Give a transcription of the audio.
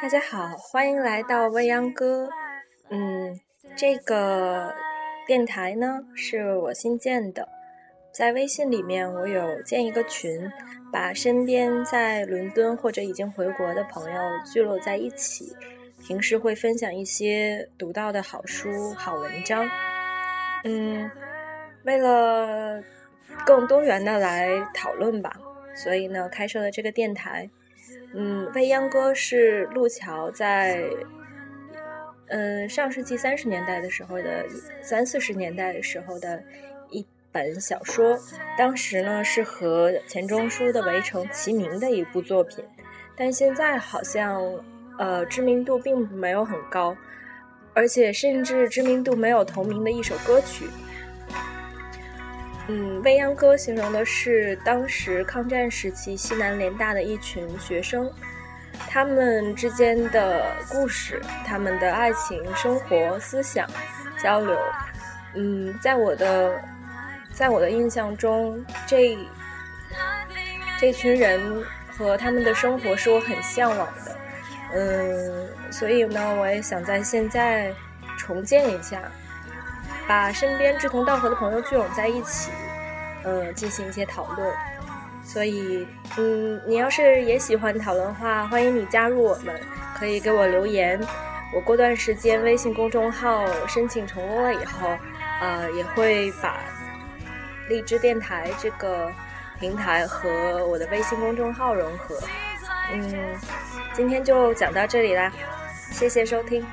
大家好，欢迎来到未央歌。嗯，这个电台呢是我新建的，在微信里面我有建一个群，把身边在伦敦或者已经回国的朋友聚拢在一起，平时会分享一些读到的好书、好文章。嗯，为了更多元的来讨论吧，所以呢开设了这个电台。嗯，未央歌是路桥在，嗯，上世纪三十年代的时候的三四十年代的时候的一本小说，当时呢是和钱钟书的《围城》齐名的一部作品，但现在好像呃知名度并没有很高，而且甚至知名度没有同名的一首歌曲。嗯，未央歌形容的是当时抗战时期西南联大的一群学生，他们之间的故事，他们的爱情、生活、思想交流。嗯，在我的在我的印象中，这这群人和他们的生活是我很向往的。嗯，所以呢，我也想在现在重建一下。把身边志同道合的朋友聚拢在一起，呃，进行一些讨论。所以，嗯，你要是也喜欢讨论的话，欢迎你加入我们，可以给我留言。我过段时间微信公众号申请成功了以后，呃，也会把荔枝电台这个平台和我的微信公众号融合。嗯，今天就讲到这里啦，谢谢收听。